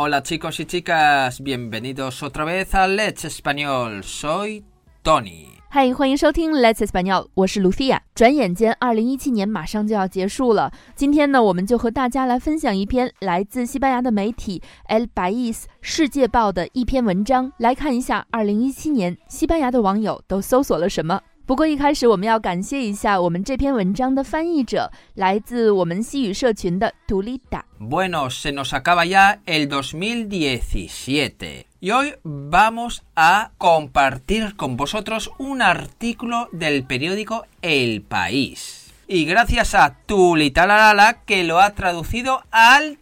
Hola chicos y chicas, bienvenidos otra vez a Let's Español. Soy Tony. 嗨，欢迎收听 Let's Español，我是 Lucia。转眼间，二零一七年马上就要结束了。今天呢，我们就和大家来分享一篇来自西班牙的媒体 El País 世界报的一篇文章，来看一下二零一七年西班牙的网友都搜索了什么。不过一开始我们要感谢一下我们这篇文章的翻译者，来自我们西语社群的 Tulita。Bueno, se nos acaba ya el 2017 y hoy vamos a compartir con vosotros un artículo del periódico El País. Y gracias a Tulita Lalala que lo ha traducido al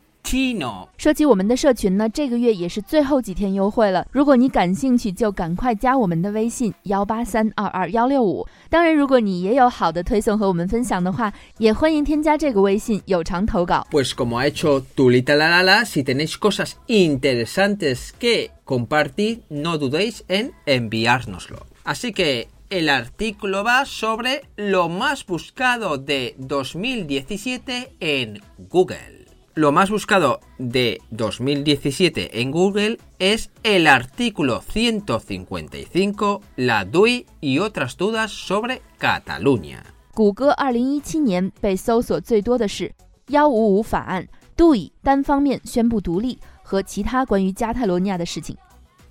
说起我们的社群呢，这个月也是最后几天优惠了。如果你感兴趣，就赶快加我们的微信幺八三二二幺六五。当然，如果你也有好的推送和我们分享的话，也欢迎添加这个微信有偿投稿。Pues como ha hecho Tulita la la la, si tenéis cosas interesantes que compartir, no dudéis en enviárnoslo. Así que el artículo va sobre lo más buscado de 2017 en Google. Lo más buscado de 2017 en Google es el artículo 155, la DUI y otras dudas sobre Cataluña. 谷歌二零一七年被搜索最多的是“幺五五法案 ”，DUI 单方面宣布独立和其他关于加泰罗尼亚的事情。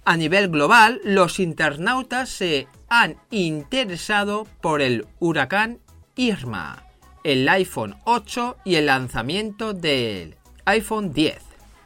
A nivel global, los internautas se han interesado por el huracán Irma el iPhone 8 y el lanzamiento del iPhone 10。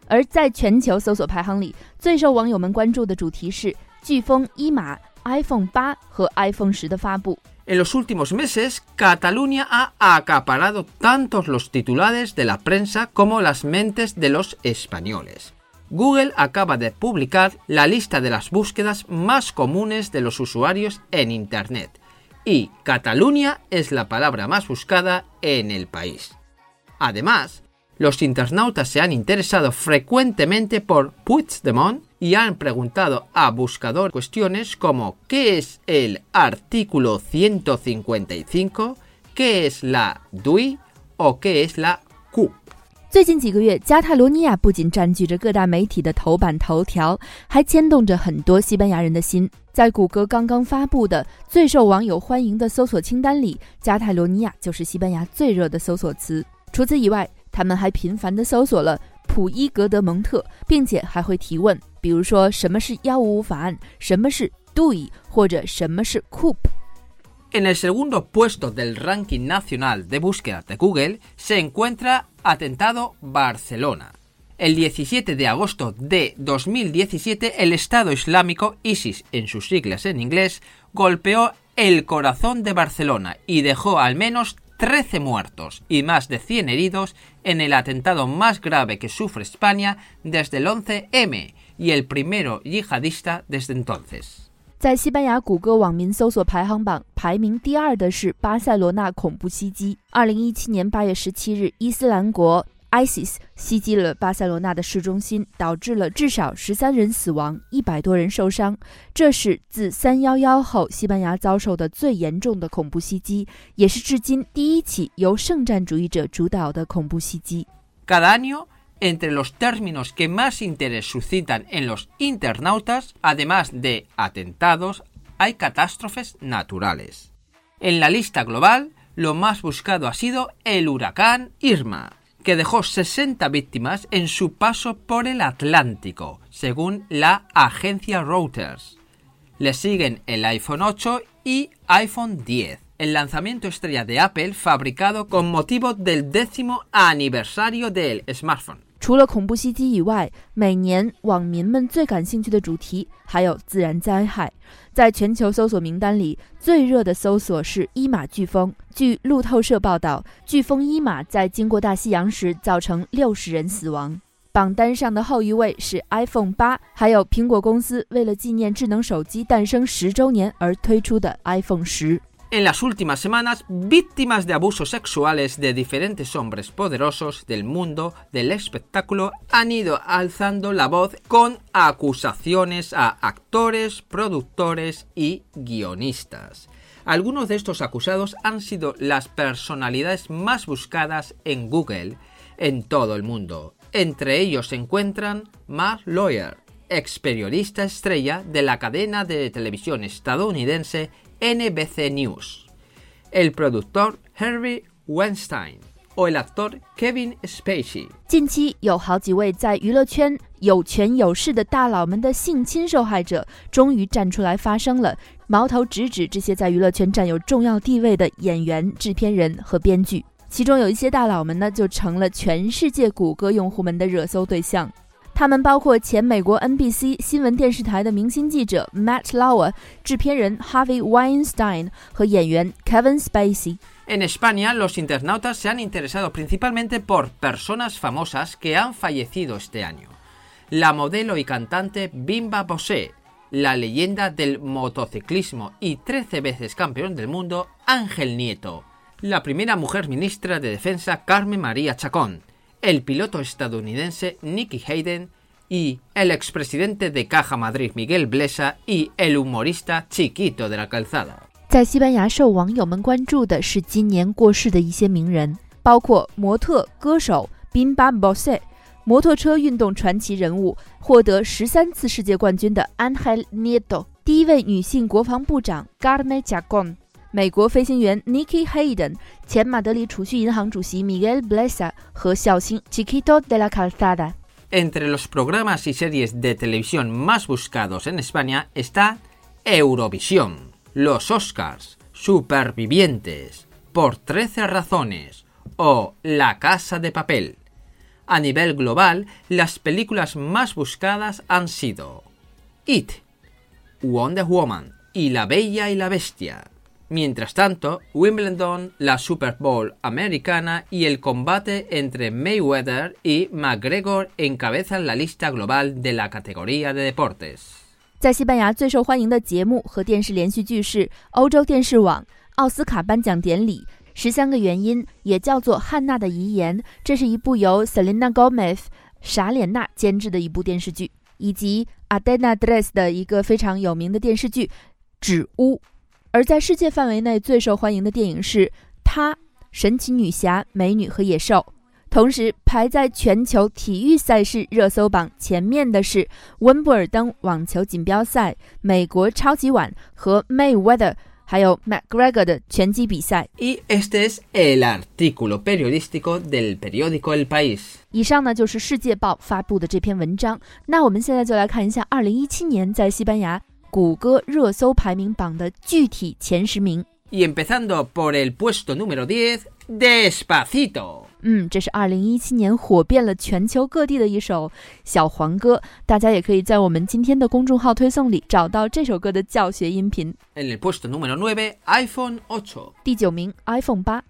而在全球搜索排行里，最受网友们关注的主题是飓风伊玛、iPhone 8和 iPhone 10的发布。En los últimos meses, Cataluña ha acaparado tantos los titulares de la prensa como las mentes de los españoles. Google acaba de publicar la lista de las búsquedas más comunes de los usuarios en Internet y Cataluña es la palabra más buscada en el país. Además, los internautas se han interesado frecuentemente por Puigdemont y han preguntado a buscador cuestiones como ¿qué es el artículo 155? ¿qué es la DUI? o ¿qué es la? 最近几个月，加泰罗尼亚不仅占据着各大媒体的头版头条，还牵动着很多西班牙人的心。在谷歌刚刚发布的最受网友欢迎的搜索清单里，加泰罗尼亚就是西班牙最热的搜索词。除此以外，他们还频繁地搜索了普伊格德蒙特，并且还会提问，比如说什么是幺五五法案，什么是 DUI，或者什么是 COOP。En el segundo puesto del ranking nacional de búsqueda de Google se encuentra Atentado Barcelona. El 17 de agosto de 2017, el Estado Islámico, ISIS en sus siglas en inglés, golpeó el corazón de Barcelona y dejó al menos 13 muertos y más de 100 heridos en el atentado más grave que sufre España desde el 11M y el primero yihadista desde entonces. 在西班牙谷歌网民搜索排行榜排名第二的是巴塞罗那恐怖袭击。二零一七年八月十七日，伊斯兰国 ISIS 袭击了巴塞罗那的市中心，导致了至少十三人死亡，一百多人受伤。这是自三幺幺后西班牙遭受的最严重的恐怖袭击，也是至今第一起由圣战主义者主导的恐怖袭击。Entre los términos que más interés suscitan en los internautas, además de atentados, hay catástrofes naturales. En la lista global, lo más buscado ha sido el huracán Irma, que dejó 60 víctimas en su paso por el Atlántico, según la agencia Reuters. Le siguen el iPhone 8 y iPhone 10 el lanzamiento estrella de Apple fabricado con motivo del décimo aniversario del smartphone. 除了恐怖袭击以外，每年网民们最感兴趣的主题还有自然灾害。在全球搜索名单里，最热的搜索是伊马飓风。据路透社报道，飓风伊马在经过大西洋时造成六十人死亡。榜单上的后一位是 iPhone 八，还有苹果公司为了纪念智能手机诞生十周年而推出的 iPhone 十。En las últimas semanas, víctimas de abusos sexuales de diferentes hombres poderosos del mundo del espectáculo han ido alzando la voz con acusaciones a actores, productores y guionistas. Algunos de estos acusados han sido las personalidades más buscadas en Google en todo el mundo Entre ellos se encuentran Mark Lawyer, ex periodista estrella de la cadena de televisión estadounidense NBC News, el productor Harvey Weinstein o el actor Kevin Spacey。近期有好几位在娱乐圈有权有势的大佬们的性侵受害者，终于站出来发声了，矛头直指这些在娱乐圈占有重要地位的演员、制片人和编剧。其中有一些大佬们呢，就成了全世界谷歌用户们的热搜对象。他们包括前美国 NBC 新闻电视台的明星记者 Matt Lauer、制片人 Harvey Weinstein 和演员 Kevin Spacey。En España, los internautas se han interesado principalmente por personas famosas que han fallecido este año. La modelo y cantante Bimba Bosé, la leyenda del motociclismo y 13 veces campeón del mundo Ángel Nieto, la primera mujer ministra de Defensa Carmen María Chacón, el piloto estadounidense Nicky Hayden y el expresidente de Caja Madrid Miguel Blesa y el humorista Chiquito de la Calzada. 在西班牙受网友们关注的是今年过世的一些名人，包括模特、歌手 Bimba Bosé，摩托车运动传奇人物，获得十三次世界冠军的 Ángel Nieto，第一位女性国防部长 Carmen Chacón， 美国飞行员 Nikki Hayden，前马德里储蓄银行主席 Miguel Blesa 和小星 Chiquito de la Calzada。Entre los programas y series de televisión más buscados en España está Eurovisión los Oscars, Supervivientes, por 13 razones o La Casa de Papel. A nivel global, las películas más buscadas han sido It, Wonder Woman y La Bella y la Bestia. Mientras tanto, Wimbledon, la Super Bowl americana y el combate entre Mayweather y McGregor encabezan la lista global de la categoría de deportes. 在西班牙最受欢迎的节目和电视连续剧是欧洲电视网奥斯卡颁奖典礼。十三个原因也叫做汉娜的遗言，这是一部由 Selena Gomez 傻脸娜监制的一部电视剧，以及 Adena Dress 的一个非常有名的电视剧《纸屋》。 而在世界范围内最受欢迎的电影是她神奇女侠、美女和野兽。同时，排在全球体育赛事热搜榜前面的是温布尔登网球锦标赛、美国超级碗和 Mayweather 还有 McGregor 的拳击比赛。Y este es el artículo periodístico del periódico El País。以上呢就是《世界报》发布的这篇文章。那我们现在就来看一下2017年在西班牙谷歌热搜排名榜的具体前十名。Y empezando por el puesto número diez, Despacito。嗯，这是二零一七年火遍了全球各地的一首小黄歌，大家也可以在我们今天的公众号推送里找到这首歌的教学音频。En el puesto número nueve, iPhone ocho。第九名，iPhone 八。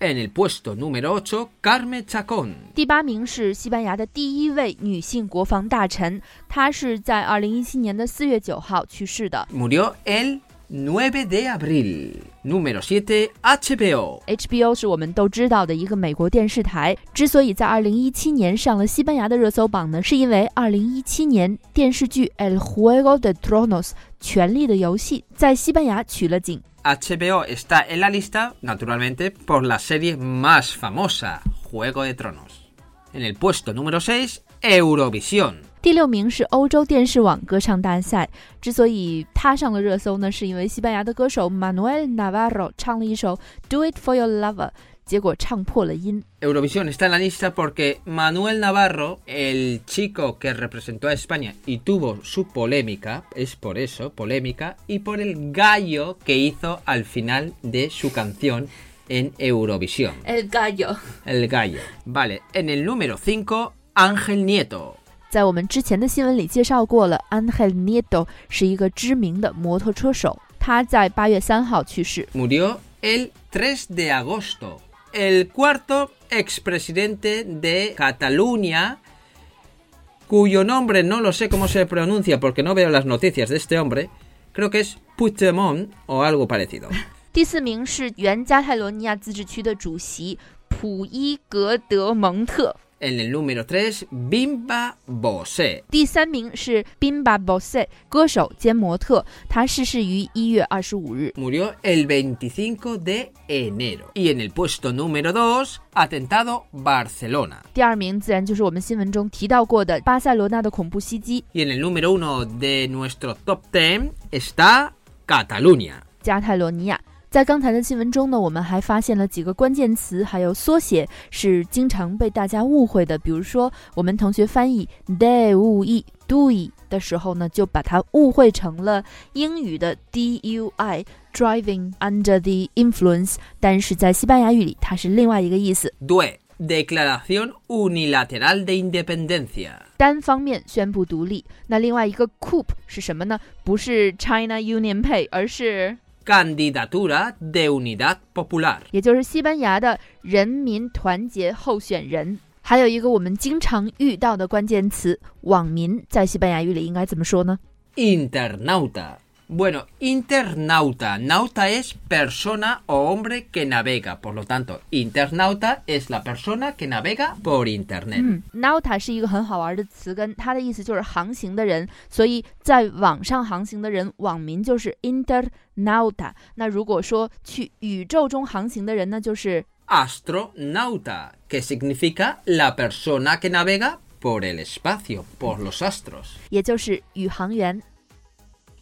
En el puesto número ocho, Carmen Chacón。第八名是西班牙的第一位女性国防大臣，她是在二零一七年的四月九号去世的。Murió el 9 de abril. Número 7, HBO. HBO 是我们都知道的一个美国电视台。之所以在2017年上了西班牙的热搜榜呢，是因为2017年电视剧《El Juego de Tronos》权力的游戏在西班牙取了景。HBO está en la lista, naturalmente, por la serie más famosa, Juego de Tronos. En el puesto número 6, Eurovisión. 第六名是欧洲电视网歌唱大赛，之所以他上了热搜呢，是因为西班牙的歌手 Manuel Navarro 唱了一首 Do It For Your Lover，结果唱破了音。Eurovisión está en la lista porque Manuel Navarro, el chico que representó a España y tuvo su polémica, es por eso, polémica, y por el gallo que hizo al final de su canción en Eurovisión. El gallo. El gallo. Vale, en el número 5, Ángel Nieto. 在我们之前的新闻里介绍过了，Angel Nieto 是一个知名的摩托车手，他在八月三号去世。Murió el 3 de agosto. El cuarto expresidente de Cataluña, cuyo nombre no lo sé cómo se pronuncia porque no veo las noticias de este hombre, creo que es Puigdemont o algo parecido. 第四名是原加泰罗尼亚自治区的主席普伊格德蒙特。En el número 3, Bimba Bosé. 第三名是 Bimba Bose，歌手兼模特，他逝世于一月二十五日。 Murió el 25 de enero. Y en el puesto número 2, Atentado Barcelona. 第二名自然就是我们新闻中提到过的巴塞罗那的恐怖袭击， Y en el número 1 de nuestro top 10 está Cataluña. 加泰罗尼亚。 在刚才的新闻中呢，我们还发现了几个关键词，还有缩写是经常被大家误会的。比如说，我们同学翻译 de u i dui 的时候呢，就把它误会成了英语的 dui driving under the influence，但是在西班牙语里它是另外一个意思，DUE. Declaración Unilateral de Independencia. 单方面宣布独立。那另外一个 coup 是什么呢？不是 China Union Pay，而是 Candidatura de Unidad Popular. 也就是西班牙的人民团结候选人。还有一个我们经常遇到的关键词“网民”，在西班牙语里应该怎么说呢？ Internauta. Bueno, internauta. Nauta es persona o hombre que navega. Por lo tanto, internauta es la persona que navega por internet. 嗯，nauta 是一个很好玩的词根，它的意思就是航行的人，所以在网上航行的人，网民就是 internauta。那如果说去宇宙中航行的人呢，就是 Astronauta, que significa la persona que navega por el espacio, por los astros. 也就是宇航员。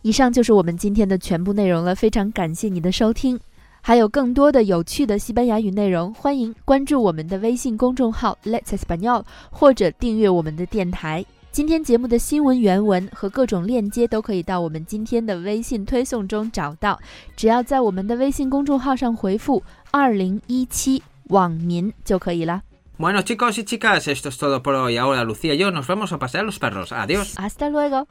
以上就是我们今天的全部内容了，非常感谢你的收听。还有更多的有趣的西班牙语内容，欢迎关注我们的微信公众号 Let's Español，或者订阅我们的电台。今天节目的新闻原文和各种链接都可以到我们今天的微信推送中找到，只要在我们的微信公众号上回复“二零一七网民”就可以了。Bueno chicos y chicas, esto es todo por hoy. Ahora Lucía y yo nos vamos a pasear los perros. Adiós. Hasta luego。